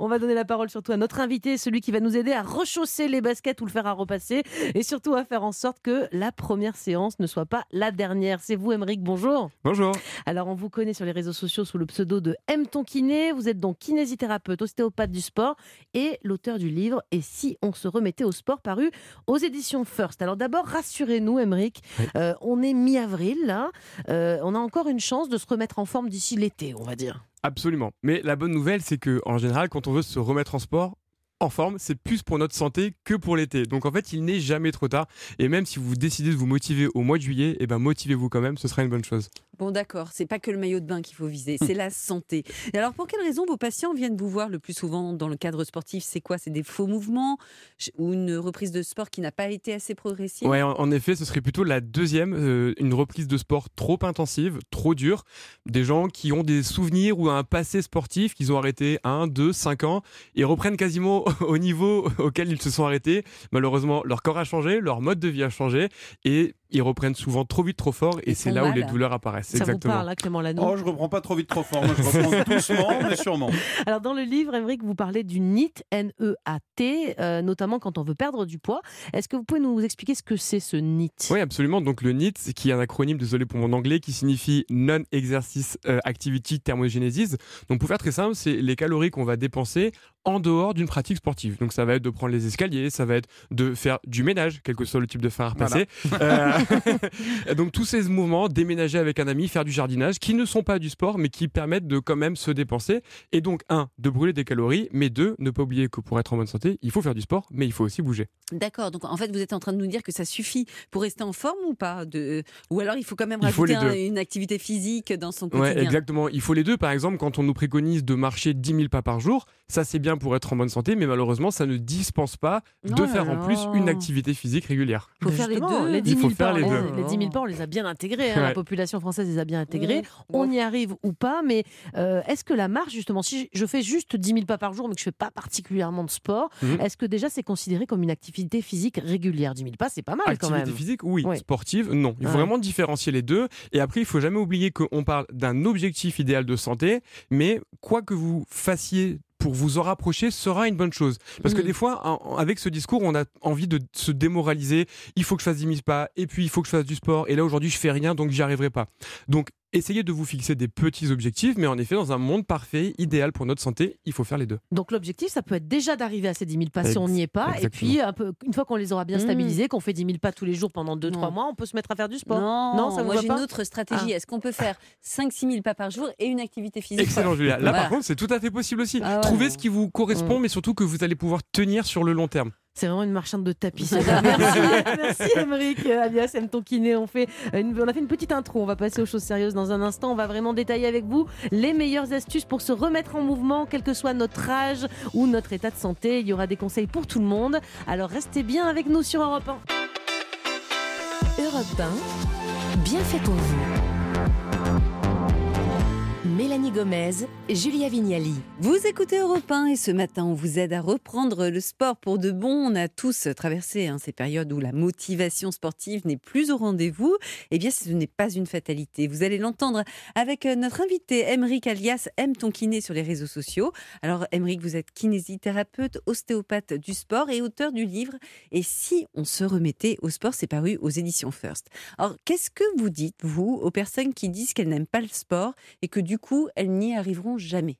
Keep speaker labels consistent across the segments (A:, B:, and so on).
A: On va donner la parole surtout à notre invité, celui qui va nous aider à rechausser les baskets ou le faire à repasser et surtout à faire en sorte que la première séance ne soit pas la dernière. C'est vous, Émeric, bonjour.
B: Bonjour.
A: Alors, on vous connaît sur les réseaux sociaux sous le pseudo de M. Ton Kiné. Vous êtes donc kinésithérapeute, ostéopathe du sport et l'auteur du livre Et si on se remettait au sport paru aux éditions First. Alors, d'abord, rassurez-nous, Émeric, euh, on est mi-avril là. Euh, on a encore une chance de se remettre en forme d'ici l'été, on va dire.
B: Absolument. Mais la bonne nouvelle, c'est que en général, quand on veut se remettre en sport, en forme, c'est plus pour notre santé que pour l'été. Donc en fait, il n'est jamais trop tard. Et même si vous décidez de vous motiver au mois de juillet, eh ben motivez-vous quand même, ce sera une bonne chose.
C: Bon, d'accord, c'est pas que le maillot de bain qu'il faut viser, c'est la santé. Et alors, pour quelles raisons vos patients viennent vous voir le plus souvent dans le cadre sportif? C'est quoi? C'est des faux mouvements? Ou une reprise de sport qui n'a pas été assez progressive?
B: Ouais, en, effet, ce serait plutôt la deuxième, euh, une reprise de sport trop intensive, trop dure. Des gens qui ont des souvenirs ou un passé sportif qu'ils ont arrêté 1, 2, 5 ans et reprennent quasiment au niveau auquel ils se sont arrêtés. Malheureusement, leur corps a changé, leur mode de vie a changé et ils reprennent souvent trop vite, trop fort, et c'est là où les douleurs apparaissent.
A: Ça
B: exactement.
A: vous parle, Clément Lano
D: Oh, je reprends pas trop vite, trop fort. Moi, je reprends doucement, mais sûrement.
A: Alors, dans le livre, Émeric, vous parlez du NEAT, N-E-A-T, euh, notamment quand on veut perdre du poids. Est-ce que vous pouvez nous expliquer ce que c'est ce NEAT
B: Oui, absolument. Donc, le NEAT, qui est un acronyme, désolé pour mon anglais, qui signifie Non-Exercice euh, Activity Thermogenesis. Donc, pour faire très simple, c'est les calories qu'on va dépenser en dehors d'une pratique sportive. Donc ça va être de prendre les escaliers, ça va être de faire du ménage, quel que soit le type de fer à repasser. Euh, donc tous ces mouvements, déménager avec un ami, faire du jardinage, qui ne sont pas du sport, mais qui permettent de quand même se dépenser. Et donc un, de brûler des calories, mais deux, ne pas oublier que pour être en bonne santé, il faut faire du sport, mais il faut aussi bouger.
C: D'accord. Donc en fait, vous êtes en train de nous dire que ça suffit pour rester en forme ou pas de... Ou alors il faut quand même rajouter une activité physique dans son quotidien.
B: Ouais, exactement. Il faut les deux. Par exemple, quand on nous préconise de marcher 10 000 pas par jour, ça c'est bien pour être en bonne santé, mais malheureusement, ça ne dispense pas de faire en plus une activité physique régulière.
A: Il faut faire les deux. Les 10 000
B: il faut faire les, deux.
A: les 10 000 pas, on les a bien intégrés. Hein. La population française les a bien intégrés. On y arrive ou pas, mais euh, est-ce que la marche, justement, si je fais juste 10 000 pas par jour, mais que je ne fais pas particulièrement de sport, mhm. est-ce que déjà c'est considéré comme une activité physique régulière? 10 000 pas, c'est pas mal
B: activité
A: quand même.
B: Activité physique, oui. Sportive, non. Il faut vraiment différencier les deux. Et après, il faut jamais oublier qu'on parle d'un objectif idéal de santé, mais quoi que vous fassiez pour vous en rapprocher sera une bonne chose. Parce que mm. des fois, avec ce discours, on a envie de se démoraliser. Il faut que je fasse 10 000 pas, et puis il faut que je fasse du sport, et là aujourd'hui je fais rien, donc j'y arriverai pas. Donc essayez de vous fixer des petits objectifs, mais en effet, dans un monde parfait, idéal pour notre santé, il faut faire les deux.
A: Donc l'objectif, ça peut être déjà d'arriver à ces 10 000 pas si on n'y est pas, et puis un peu, une fois qu'on les aura bien mmh. stabilisés, qu'on fait 10 000 pas tous les jours pendant 2-3 mois, on peut se mettre à faire du sport.
C: Non, ça moi j'ai une autre stratégie. Ah. Est-ce qu'on peut faire 5-6 000 pas par jour et une activité physique
B: Excellent, Julia. Là, par contre, c'est tout à fait possible aussi. Ah Trouvez ce qui vous correspond, mmh. mais surtout que vous allez pouvoir tenir sur le long terme.
A: C'est vraiment une marchande de tapis. merci, merci Émeric, alias M. Kiné. On, fait on a fait une petite intro. On va passer aux choses sérieuses dans un instant. On va vraiment détailler avec vous les meilleures astuces pour se remettre en mouvement, quel que soit notre âge ou notre état de santé. Il y aura des conseils pour tout le monde. Alors restez bien avec nous sur Europe 1. Europe 1, bien fait pour vous. Mélanie Gomez, Julia Vignali.
C: Vous écoutez Europe 1 et ce matin, on vous aide à reprendre le sport pour de bon. On a tous traversé hein, ces périodes où la motivation sportive n'est plus au rendez-vous. Eh bien, ce n'est pas une fatalité. Vous allez l'entendre avec euh, notre invité, Emeric alias M. Tonkiné sur les réseaux sociaux. Alors, Emeric, vous êtes kinésithérapeute, ostéopathe du sport et auteur du livre Et si on se remettait au sport, c'est paru aux éditions First. Alors, qu'est-ce que vous dites, vous, aux personnes qui disent qu'elles n'aiment pas le sport et que du coup, elles n'y arriveront jamais.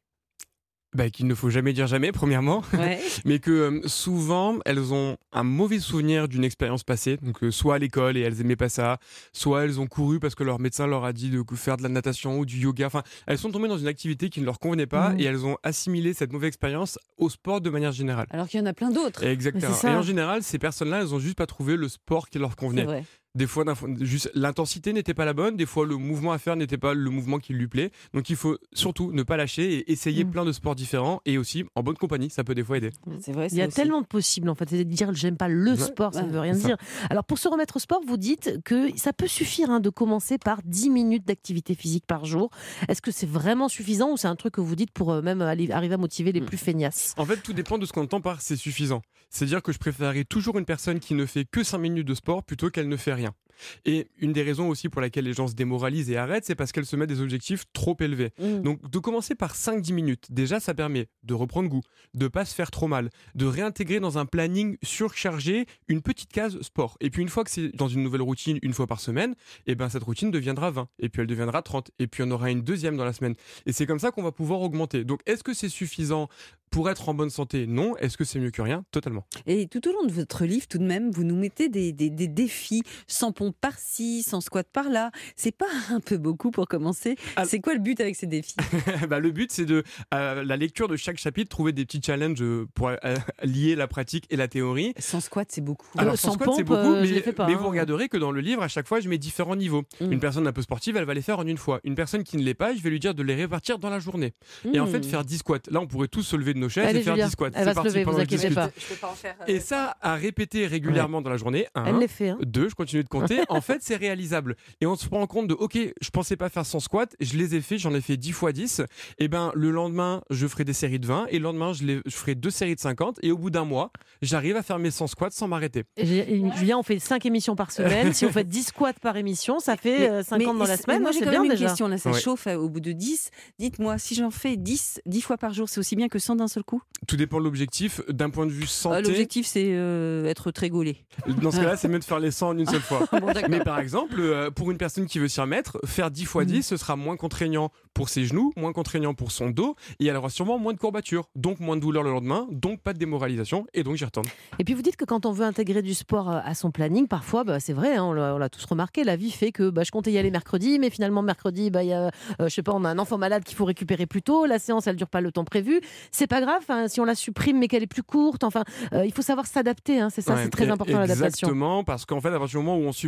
B: Bah, qu'il ne faut jamais dire jamais, premièrement, mais que euh, souvent elles ont un mauvais souvenir d'une expérience passée, donc euh, soit à l'école et elles aimaient pas ça, soit elles ont couru parce que leur médecin leur a dit de faire de la natation ou du yoga, enfin elles sont tombées dans une activité qui ne leur convenait pas mmh. et elles ont assimilé cette mauvaise expérience au sport de manière générale.
C: Alors qu'il y en a plein d'autres.
B: Exactement. Et en général, ces personnes-là, elles ont juste pas trouvé le sport qui leur convenait. Des fois, juste l'intensité n'était pas la bonne. Des fois, le mouvement à faire n'était pas le mouvement qui lui plaît. Donc, il faut surtout ne pas lâcher et essayer mm. plein de sports différents et aussi en bonne compagnie. Ça peut des fois aider.
A: C'est vrai. Il y a tellement de possibles en fait. C'est de dire j'aime pas le sport, ça ne veut rien dire. Alors, pour se remettre au sport, vous dites que ça peut suffire hein, de commencer par 10 minutes d'activité physique par jour. Est-ce que c'est vraiment suffisant ou c'est un truc que vous dites pour euh, même arriver à motiver les mm. plus feignasses?
B: En fait, tout dépend de ce qu'on entend par c'est suffisant. C'est dire que je préférerais toujours une personne qui ne fait que 5 minutes de sport plutôt qu'elle ne fait rien. Et une des raisons aussi pour laquelle les gens se démoralisent et arrêtent, c'est parce qu'elles se mettent des objectifs trop élevés.
C: Mm.
B: Donc de commencer par 5-10 minutes, déjà ça permet de reprendre goût, de pas se faire trop mal, de réintégrer dans un planning surchargé une petite case sport. Et puis une fois que c'est dans une nouvelle routine, une fois par semaine, et ben cette routine deviendra 20, et puis elle deviendra 30, et puis on aura une deuxième dans la semaine. Et c'est comme ça qu'on va pouvoir augmenter. Donc est-ce que c'est suffisant pour être en bonne santé? Non. Est-ce que c'est mieux que rien? Totalement.
C: Et tout au long de votre livre, tout de même, vous nous mettez des, des- des défis, sans par-ci, sans squat par-là. C'est pas un peu beaucoup pour commencer
B: Ah.
C: C'est quoi le but avec ces défis?
B: Bah, le but, c'est de euh, la lecture de chaque chapitre, trouver des petits challenges euh, pour euh, lier la pratique et la théorie.
C: Sans squat, c'est beaucoup.
A: Alors,
B: Alors,
A: sans
B: sans squat, c'est
A: pompe,
B: beaucoup,
A: euh, je
B: mais,
A: les fais pas,
B: mais
A: hein.
B: vous regarderez que dans le livre, à chaque fois, je mets différents niveaux.
C: Mm.
B: Une personne un peu sportive, elle va les faire en une fois. Une personne qui ne l'est pas, je vais lui dire de les répartir dans la journée. Et en fait,
C: Mm.
B: faire 10 squats. Là, on pourrait tous se lever de nos chaises
A: Allez,
B: et faire
A: Julia,
B: 10 squats.
A: elle va
B: C'est
A: se
B: parti
A: lever, vous inquiétez
B: discute.
A: pas.
C: Je peux pas en faire. euh,
B: Et ça, à répéter régulièrement dans la journée, un,
A: Elle les fait. hein.
B: deux, je continue de compter. En fait, c'est réalisable. Et on se rend compte de, ok, je pensais pas faire 100 squats, je les ai fait, j'en ai fait 10 fois 10. Et ben, le lendemain, je ferai des séries de 20, et le lendemain, je, les- je ferai deux séries de 50, et au bout d'un mois, j'arrive à faire mes 100 squats sans m'arrêter.
A: Julien, on fait 5 émissions par semaine. si on fait 10 squats par émission, ça fait euh, 50 dans la semaine.
C: Moi, j'ai quand
A: bien
C: même une
A: déjà.
C: question. Là, ça
B: Ouais.
C: chauffe euh, au bout de 10. Dites-moi, si j'en fais 10, 10 fois par jour, c'est aussi bien que 100 d'un seul coup?
B: Tout dépend de l'objectif. D'un point de vue
C: Euh,
B: santé,
C: L'objectif, c'est euh, être très gaulé.
B: dans ce cas-là, c'est mieux de faire les 100 en une seule fois.
C: Bon,
B: Mais par exemple, euh, pour une personne qui veut s'y remettre, faire 10 fois
C: Mm.
B: 10, ce sera moins contraignant pour ses genoux, moins contraignant pour son dos, et elle aura sûrement moins de courbatures, donc moins de douleur le lendemain, donc pas de démoralisation, et donc j'y retourne.
A: Et puis vous dites que quand on veut intégrer du sport euh, à son planning, parfois, bah, c'est vrai, hein, on l'a tous remarqué, la vie fait que bah, je comptais y aller mercredi, mais finalement mercredi, bah, il y a, euh, je sais pas, on a un enfant malade qu'il faut récupérer plus tôt, la séance elle dure pas le temps prévu. C'est pas grave hein, si on la supprime mais qu'elle est plus courte. Enfin, euh, il faut savoir s'adapter. hein, c'est ça,
B: Ouais,
A: c'est très
B: et-
A: important l'adaptation.
B: Exactement, parce qu'en fait, à partir du moment où on supprime,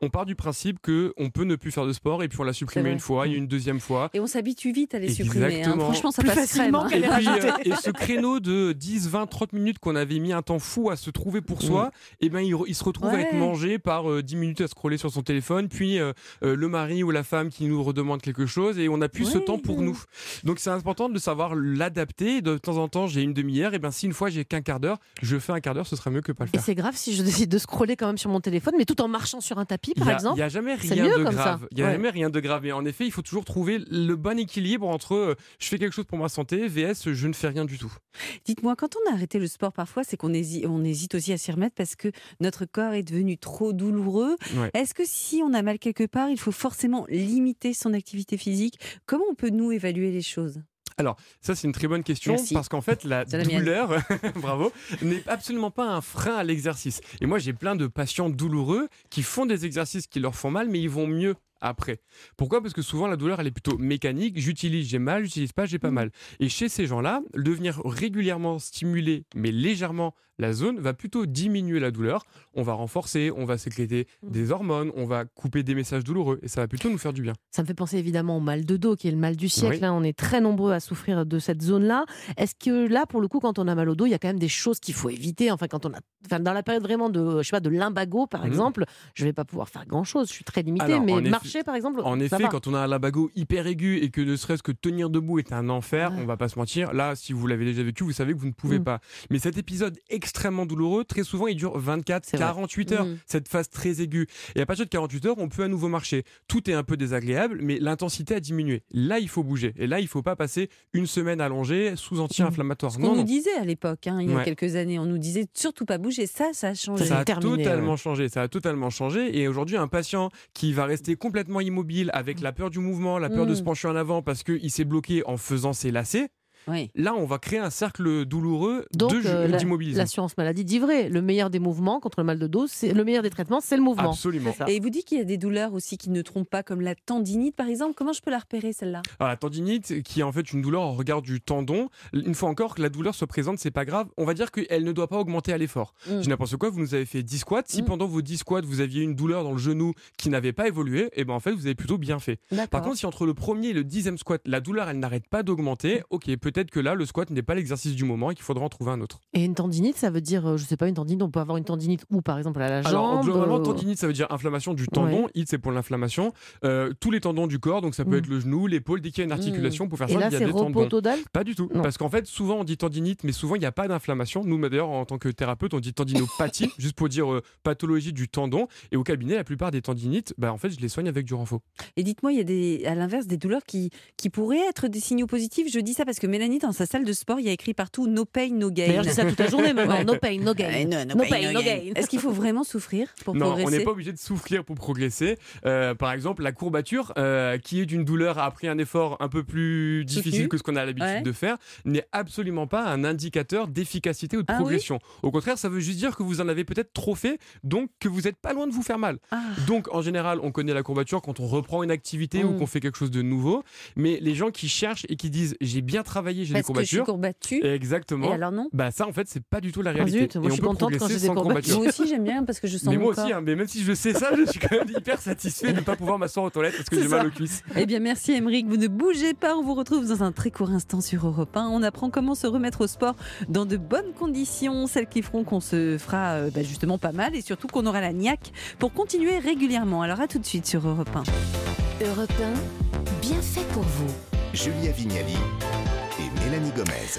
B: on part du principe que on peut ne plus faire de sport, et puis on l'a supprimé une fois, une deuxième fois.
C: Et on s'habitue vite à les supprimer. hein. Franchement, ça
A: Plus
C: passe
A: facilement
C: crème, hein.
B: Et, puis, euh, et ce créneau de 10, 20, 30 minutes qu'on avait mis un temps fou à se trouver pour soi, et ben il, se retrouve à être mangé par euh, 10 minutes à scroller sur son téléphone, puis euh, euh, le mari ou la femme qui nous redemande quelque chose, et on n'a plus ce temps pour nous. Donc c'est important de savoir l'adapter. De temps en temps, j'ai une demi-heure, et ben si une fois j'ai qu'un quart d'heure, je fais un quart d'heure, ce sera mieux que pas le
A: Et
B: faire.
A: c'est grave si je décide de scroller quand même sur mon téléphone, mais tout en marchant sur un tapis, par
B: Il y a-
A: exemple.
B: Il n'y a jamais rien
A: mieux
B: de
A: comme
B: grave. Il n'y a
A: Ouais.
B: jamais rien de grave. Mais en effet, il faut toujours trouver le bon équilibre entre euh, je fais quelque chose pour ma santé, VS, je ne fais rien du tout.
C: Dites-moi, quand on a arrêté le sport parfois, c'est qu'on hésite, on hésite aussi à s'y remettre parce que notre corps est devenu trop douloureux.
B: Ouais.
C: Est-ce que si on a mal quelque part, il faut forcément limiter son activité physique? Comment on peut nous évaluer les choses?
B: Ça, c'est une très bonne question
C: Merci.
B: parce qu'en fait, la douleur, bravo, n'est absolument pas un frein à l'exercice. Et moi, j'ai plein de patients douloureux qui font des exercices qui leur font mal, mais ils vont mieux après. Pourquoi? Parce que souvent la douleur elle est plutôt mécanique, j'utilise, j'ai mal, j'utilise pas, j'ai pas
C: Mhm.
B: mal. Et chez ces gens-là, le venir régulièrement stimuler, mais légèrement la zone, va plutôt diminuer la douleur. On va renforcer, on va sécréter
C: Mhm.
B: des hormones, on va couper des messages douloureux et ça va plutôt nous faire du bien.
A: Ça me fait penser évidemment au mal de dos, qui est le mal du siècle.
B: Oui.
A: hein. On est très nombreux à souffrir de cette zone-là. Est-ce que là, pour le coup, quand on a mal au dos, il y a quand même des choses qu'il faut éviter? Enfin, quand on a, enfin, dans la période vraiment de, je sais pas, de limbago, par
B: Mhm.
A: exemple, je vais pas pouvoir faire grand-chose. Je suis très limitée.
B: Alors,
A: mais
B: effet-
A: marcher, par exemple,
B: En
A: ça
B: effet,
A: va.
B: quand on a un limbago hyper aigu et que ne serait-ce que tenir debout est un enfer,
A: Ouais.
B: on va pas se mentir. Là, si vous l'avez déjà vécu, vous savez que vous ne pouvez
A: Mm.
B: pas. Mais cet épisode extrêmement douloureux, très souvent, il dure 24,
A: C'est vrai.
B: 48 heures,
C: Mm.
B: cette phase très aiguë. Et à partir de 48 heures, on peut à nouveau marcher. Tout est un peu désagréable, mais l'intensité a diminué. Là, il faut bouger. Et là, il faut pas passer une semaine allongée sous anti-inflammatoire.
C: Ce qu'on nous
B: non.
C: disait à l'époque, hein, il y a
B: Ouais.
C: quelques années, on nous disait surtout pas bouger. Ça, ça a changé.
B: Ça a
A: terminé,
B: totalement changé, ça a totalement changé. Et aujourd'hui, un patient qui va rester complètement immobile avec la peur du mouvement, la peur de
C: Mm.
B: se pencher en avant parce qu'il s'est bloqué en faisant ses lacets,
C: Oui.
B: là, on va créer un cercle douloureux
A: euh, la-
B: d'immobilisme.
A: l'assurance maladie dit vrai. Le meilleur des mouvements contre le mal de dos, c'est le meilleur des traitements, c'est le mouvement.
B: Absolument.
C: Et il vous dit qu'il y a des douleurs aussi qui ne trompent pas, comme la tendinite par exemple. Comment je peux la repérer celle-là?
B: Alors, la tendinite, qui est en fait une douleur au regard du tendon, une fois encore que la douleur se présente, c'est pas grave. On va dire qu'elle ne doit pas augmenter à l'effort.
C: Mm.
B: Je n'importe quoi, vous nous avez fait 10 squats. Si
C: Mm.
B: pendant vos 10 squats, vous aviez une douleur dans le genou qui n'avait pas évolué, et ben en fait, vous avez plutôt bien fait. Par contre, si entre le premier et le dixième squat, la douleur, elle n'arrête pas d'augmenter, ok, peut-être peut-être que là, le squat n'est pas l'exercice du moment et qu'il faudra en trouver un autre.
A: Et une tendinite, ça veut dire, euh, je sais pas, une tendinite, on peut avoir une tendinite où par exemple à la jambe
B: Alors, globalement,
A: euh,
B: tendinite, ça veut dire inflammation du tendon. It, c'est pour l'inflammation. Euh, tous les tendons du corps, donc ça peut
A: Mm.
B: être le genou, l'épaule, dès qu'il y a une articulation, pour faire
A: Et
B: ça,
A: là,
B: il y a
A: c'est
B: des tendons.
A: total?
B: Pas du tout.
A: Non.
B: Parce qu'en fait, souvent on dit tendinite, mais souvent il n'y a pas d'inflammation. Nous, d'ailleurs, en tant que thérapeute, on dit tendinopathie, juste pour dire euh, pathologie du tendon. Et au cabinet, la plupart des tendinites, bah, en fait, je les soigne avec du renfort.
C: Et dites-moi, il y a des, à l'inverse des douleurs qui, qui pourraient être des signaux positifs? Je dis ça parce que Mélanie, dans sa salle de sport, il y a écrit partout No pain, no gain.
A: D'ailleurs, je dis ça toute la journée maintenant. No pain, no gain.
C: No, no
A: No
C: pain,
A: pain,
C: no gain.
A: gain.
C: Est-ce qu'il faut vraiment souffrir pour
B: Non, on
C: progresser
B: n'est pas obligé de souffrir pour progresser. Euh, par exemple, la courbature, euh, qui est d'une douleur après un effort un peu plus difficile
C: Soutenu.
B: que ce qu'on a l'habitude
C: Ouais.
B: de faire, n'est absolument pas un indicateur d'efficacité ou de
C: Ah oui
B: progression. Au contraire, ça veut juste dire que vous en avez peut-être trop fait, donc que vous n'êtes pas loin de vous faire mal.
C: Ah.
B: Donc, en général, on connaît la courbature quand on reprend une activité ou
C: Mm.
B: qu'on fait quelque chose de nouveau. Mais les gens qui cherchent et qui disent j'ai bien travaillé, j'ai des
C: Parce que je suis.
B: Exactement.
C: Et alors non
B: Bah ça en fait c'est pas du tout la
A: Ah,
B: réalité.
A: zut, moi,
B: et
A: je suis contente quand j'ai des courbatures.
B: courbature.
C: Moi aussi, j'aime bien parce que je sens
B: Mais
C: mon
B: moi aussi, hein, mais même si je sais ça, je suis quand même hyper satisfait de ne pas pouvoir m'asseoir aux toilettes parce que j'ai mal aux cuisses.
C: Eh bien, merci Émeric. Vous ne bougez pas. On vous retrouve dans un très court instant sur Europe 1. On apprend comment se remettre au sport dans de bonnes conditions, celles qui feront qu'on se fera euh, bah, justement pas mal et surtout qu'on aura la niaque pour continuer régulièrement. Alors à tout de suite sur Europe 1.
E: Europe 1, bien fait pour vous.
F: Julia Vignali et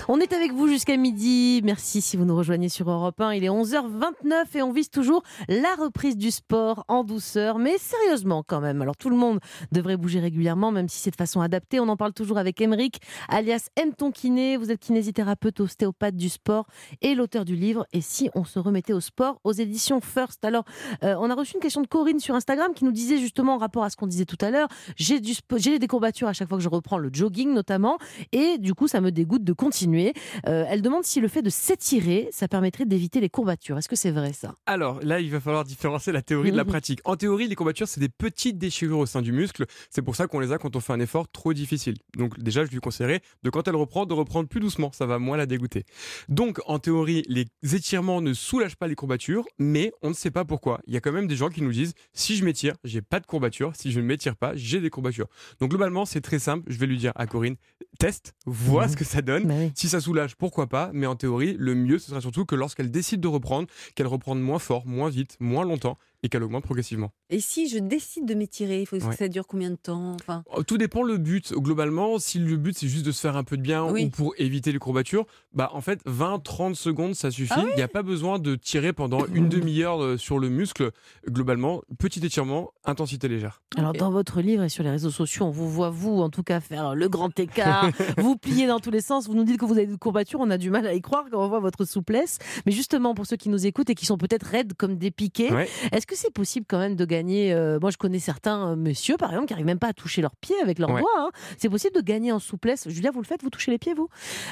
A: On est avec vous jusqu'à midi. Merci si vous nous rejoignez sur Europe 1. Il est 11h29 et on vise toujours la reprise du sport en douceur, mais sérieusement quand même. Alors tout le monde devrait bouger régulièrement, même si c'est de façon adaptée. On en parle toujours avec Emeric, alias M. Ton Kiné. Vous êtes kinésithérapeute, ostéopathe du sport et l'auteur du livre Et si on se remettait au sport aux éditions First? Alors, euh, on a reçu une question de Corinne sur Instagram qui nous disait justement en rapport à ce qu'on disait tout à l'heure, j'ai des courbatures à chaque fois que je reprends le jogging notamment, et du coup ça me dégoûte de continuer. Euh, elle demande si le fait de s'étirer, ça permettrait d'éviter les courbatures. Est-ce que c'est vrai ça?
B: Alors là, il va falloir différencier la théorie de la
A: Mhm.
B: pratique. En théorie, les courbatures, c'est des petites déchirures au sein du muscle. C'est pour ça qu'on les a quand on fait un effort trop difficile. Donc déjà, je lui conseillerais de quand elle reprend, de reprendre plus doucement. Ça va moins la dégoûter. Donc en théorie, les étirements ne soulagent pas les courbatures, mais on ne sait pas pourquoi. Il y a quand même des gens qui nous disent si je m'étire, j'ai pas de courbatures. Si je ne m'étire pas, j'ai des courbatures. Donc globalement, c'est très simple. Je vais lui dire à Corinne, teste, vois
A: Mhm.
B: ce que ça donne.
A: Bah oui.
B: Si ça soulage, pourquoi pas, mais en théorie, le mieux, ce sera surtout que lorsqu'elle décide de reprendre, qu'elle reprenne moins fort, moins vite, moins longtemps et qu'elle augmente progressivement.
C: Et si je décide de m'étirer, il faut que
B: Ouais.
C: ça dure combien de temps enfin,
B: Oh, Tout dépend le but. Globalement, si le but c'est juste de se faire un peu de bien
C: Oui.
B: ou pour éviter les courbatures, bah en fait 20-30 secondes ça suffit.
C: Ah
B: Il n'y a pas besoin de tirer pendant une demi-heure euh, sur le muscle. Globalement, petit étirement, intensité légère.
A: Alors dans votre livre et sur les réseaux sociaux, on vous voit vous en tout cas faire le grand écart, vous pliez dans tous les sens, vous nous dites que vous avez des courbatures, on a du mal à y croire quand on voit votre souplesse. Mais justement pour ceux qui nous écoutent et qui sont peut-être raides comme des piquets,
B: Ouais.
A: est-ce que c'est possible quand même de gagner euh, Moi je connais certains euh, messieurs par exemple qui n'arrivent même pas à toucher leurs pieds avec leurs
B: Ouais.
A: doigts. hein. C'est possible de gagner en souplesse. Julia, vous le faites, vous touchez les pieds vous?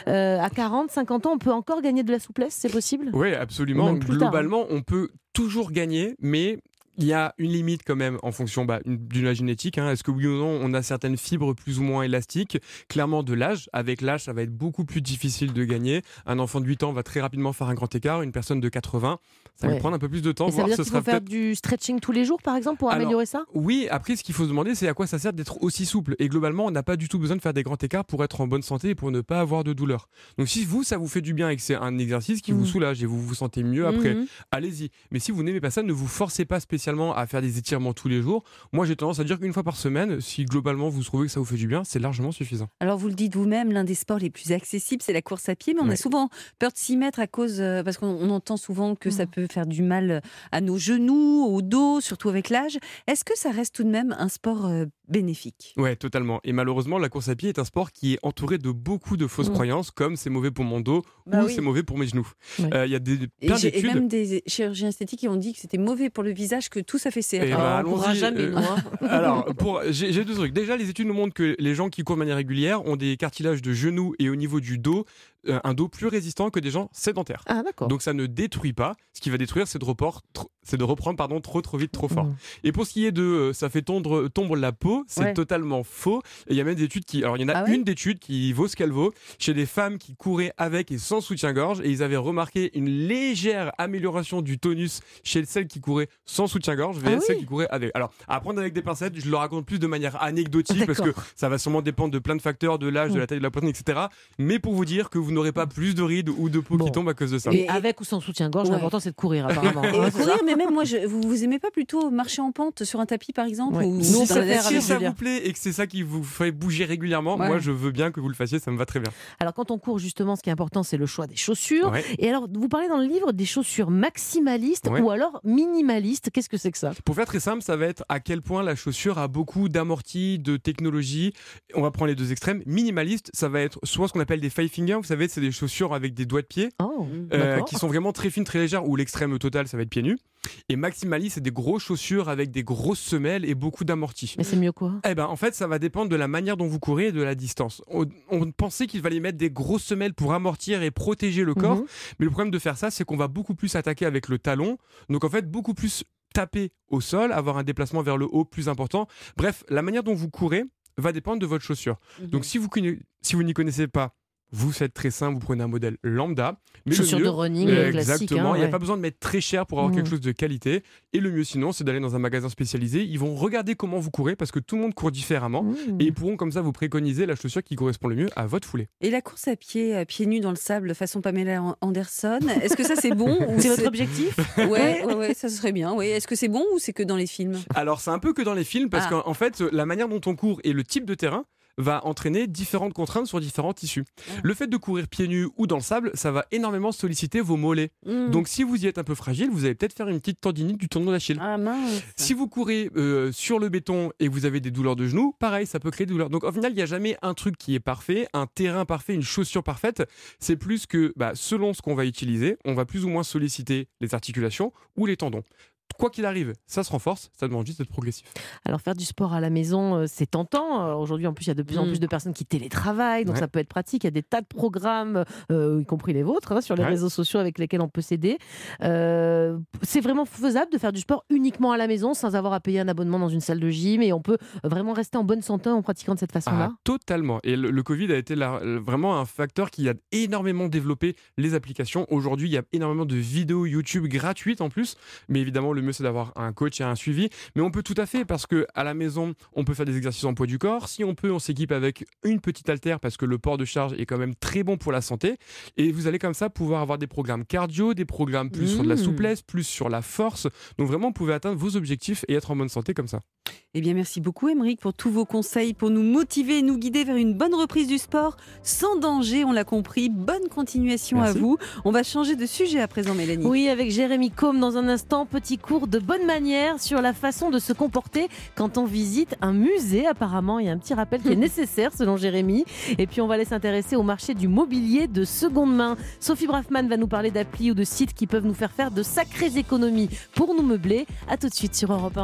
A: Euh, À 40, 50 ans, on peut encore gagner de la souplesse, c'est possible?
B: Oui, absolument.
A: Tard, hein.
B: Globalement, on peut toujours gagner, mais il y a une limite quand même en fonction bah, une- d'une génétique. hein. Est-ce que oui ou non, on a certaines fibres plus ou moins élastiques? Clairement de l'âge. Avec l'âge, ça va être beaucoup plus difficile de gagner. Un enfant de 8 ans va très rapidement faire un grand écart. Une personne de 80, ça va prendre un peu plus de temps.
A: Et ça veut dire
B: ce sera
A: faut faire du stretching tous les jours par exemple pour
B: Alors,
A: améliorer ça?
B: oui, après, ce qu'il faut se demander, c'est à quoi ça sert d'être aussi souple. Et globalement, on n'a pas du tout besoin de faire des grands écarts pour être en bonne santé et pour ne pas avoir de douleur. Donc, si vous, ça vous fait du bien et que c'est un exercice qui vous
A: Mhm.
B: soulage et vous vous sentez mieux après,
C: Mhm.
B: allez-y. Mais si vous n'aimez pas ça, ne vous forcez pas spécialement à faire des étirements tous les jours. Moi, j'ai tendance à dire qu'une fois par semaine, si globalement vous trouvez que ça vous fait du bien, c'est largement suffisant.
C: Alors vous le dites vous-même, l'un des sports les plus accessibles, c'est la course à pied, mais on a souvent peur de s'y mettre à cause, euh, parce qu'on on entend souvent que ça
A: Mm.
C: Faire du mal à nos genoux, au dos, surtout avec l'âge. Est-ce que ça reste tout de même un sport euh, bénéfique
B: Ouais, totalement. Et malheureusement, la course à pied est un sport qui est entouré de beaucoup de fausses
A: Mhm.
B: croyances, comme c'est mauvais pour mon dos
C: Bah
B: ou
C: oui.
B: c'est mauvais pour mes genoux. Euh, Il y a des,
C: et,
B: plein
C: et
B: d'études.
C: même des chirurgiens esthétiques qui ont dit que c'était mauvais pour le visage, que tout s'affaissait.
B: Eh
C: Enfin,
B: ben,
A: on jamais,
B: euh,
A: nous, hein.
B: Alors, pour, j'ai deux trucs. Déjà, les études nous montrent que les gens qui courent de manière régulière ont des cartilages de genoux et au niveau du dos, euh, un dos plus résistant que des gens sédentaires.
A: Ah d'accord.
B: Donc ça ne détruit pas. Ce qui va détruire, c'est de report, c'est de reprendre pardon trop trop vite, trop fort.
A: Mmh.
B: Et pour ce qui est de euh, ça fait tondre, tomber la peau, c'est
C: Ouais.
B: totalement faux. Et il y a même des études qui. Alors il y en a
C: Ah ouais
B: une d'étude qui vaut ce qu'elle vaut chez des femmes qui couraient avec et sans soutien-gorge. Et ils avaient remarqué une légère amélioration du tonus chez celles qui couraient sans soutien-gorge vers
A: Ah
B: celles qui couraient avec. Alors à prendre avec des pincettes, je le raconte plus de manière anecdotique parce que ça va sûrement dépendre de plein de facteurs, de l'âge, de la taille de la poitrine, etc. Mais pour vous dire que vous n'aurez pas plus de rides ou de peau
A: Bon.
B: qui tombe à cause de ça.
A: Et avec ou sans soutien-gorge,
C: Ouais.
A: l'important c'est de courir apparemment.
C: Et
A: hein,
C: courir, même moi, je, vous, vous aimez pas plutôt marcher en pente sur un tapis, par exemple
A: Ouais.
C: ou
A: Nous,
C: dans
A: on
C: la
A: préfère
C: nature
A: avec
B: si ça vous plaît et que c'est ça qui vous fait bouger régulièrement,
C: Ouais.
B: moi je veux bien que vous le fassiez, ça me va très bien.
A: Alors quand on court justement, ce qui est important, c'est le choix des chaussures.
B: Ouais.
A: Et alors, vous parlez dans le livre des chaussures maximalistes
B: Ouais.
A: ou alors minimalistes. Qu'est-ce que c'est que ça?
B: Pour faire très simple, ça va être à quel point la chaussure a beaucoup d'amortis, de technologie. On va prendre les deux extrêmes. Minimaliste, ça va être soit ce qu'on appelle des five fingers, vous savez, c'est des chaussures avec des doigts de pied.
A: Oh,
B: euh, qui sont vraiment très fines, très légères, ou l'extrême total, ça va être pieds nus. Et maximaliste, c'est des grosses chaussures avec des grosses semelles et beaucoup d'amortis.
A: Mais c'est mieux quoi?
B: Eh ben, en fait, ça va dépendre de la manière dont vous courez et de la distance. On, on pensait qu'il fallait mettre des grosses semelles pour amortir et protéger le corps,
A: Mhm.
B: mais le problème de faire ça, c'est qu'on va beaucoup plus attaquer avec le talon. Donc, en fait, beaucoup plus taper au sol, avoir un déplacement vers le haut plus important. Bref, la manière dont vous courez va dépendre de votre chaussure.
C: Mhm.
B: Donc, si vous, si vous n'y connaissez pas, vous faites très simple, vous prenez un modèle lambda. Mais le
A: Chaussures
B: mieux-
A: de running
B: euh,
A: classique.
B: Exactement,
A: hein,
B: il n'y a
A: ouais.
B: pas besoin de mettre très cher pour avoir quelque chose de qualité. Et le mieux sinon, c'est d'aller dans un magasin spécialisé. Ils vont regarder comment vous courez parce que tout le monde court différemment.
A: Mmh.
B: Et ils pourront comme ça vous préconiser la chaussure qui correspond le mieux à votre foulée.
C: Et la course à pied, à pieds nus dans le sable, façon Pamela An- Anderson, est-ce que ça c'est bon ou
A: C'est votre objectif?
C: Ouais, ouais, ouais, ça serait bien. Ouais. Est-ce que c'est bon ou c'est que dans les films?
B: Alors c'est un peu que dans les films parce
C: Ah.
B: qu'en en fait la manière dont on court et le type de terrain va entraîner différentes contraintes sur différents tissus.
C: Ah.
B: Le fait de courir pieds nus ou dans le sable, ça va énormément solliciter vos mollets.
C: Hmm.
B: Donc si vous y êtes un peu fragile, vous allez peut-être faire une petite tendinite du tendon d'Achille.
C: Ah.
B: Si vous courez euh, sur le béton et que vous avez des douleurs de genoux, pareil, ça peut créer des douleurs. Donc au final, il n'y a jamais un truc qui est parfait, un terrain parfait, une chaussure parfaite. C'est plus que bah, selon ce qu'on va utiliser, on va plus ou moins solliciter les articulations ou les tendons. Quoi qu'il arrive, ça se renforce, ça demande juste d'être progressif.
A: Alors faire du sport à la maison, euh, c'est tentant. Alors, Aujourd'hui, en plus, il y a de plus en
C: Mm.
A: plus de personnes qui télétravaillent, donc
B: Ouais.
A: ça peut être pratique. Il y a des tas de programmes, euh, y compris les vôtres, hein, sur les
B: Ouais.
A: réseaux sociaux avec lesquels on peut s'aider. Euh, c'est vraiment faisable de faire du sport uniquement à la maison sans avoir à payer un abonnement dans une salle de gym et on peut vraiment rester en bonne santé en pratiquant de cette façon-là.
B: Ah, totalement. Et le, le Covid a été la- vraiment un facteur qui a énormément développé les applications. Aujourd'hui, il y a énormément de vidéos YouTube gratuites en plus. Mais évidemment, le mieux, c'est d'avoir un coach et un suivi. Mais on peut tout à fait parce que à la maison, on peut faire des exercices en poids du corps. Si on peut, on s'équipe avec une petite haltère parce que le port de charge est quand même très bon pour la santé. Et vous allez comme ça pouvoir avoir des programmes cardio, des programmes plus sur de la
C: Mmh.
B: souplesse, plus sur la force. Donc vraiment, vous pouvez atteindre vos objectifs et être en bonne santé comme ça.
C: Eh bien, merci beaucoup, Émeric, pour tous vos conseils, pour nous motiver et nous guider vers une bonne reprise du sport, sans danger, on l'a compris. Bonne continuation
B: Merci.
C: à vous. On va changer de sujet à présent, Mélanie.
A: Oui, avec Jérémy Combe dans un instant, petit cours de bonne manière sur la façon de se comporter quand on visite un musée. Apparemment, il y a un petit rappel qui est nécessaire selon Jérémy. Et puis, on va aller s'intéresser au marché du mobilier de seconde main. Sophie Braffman va nous parler d'applis ou de sites qui peuvent nous faire faire de sacrées économies pour nous meubler. À tout de suite sur Europe 1.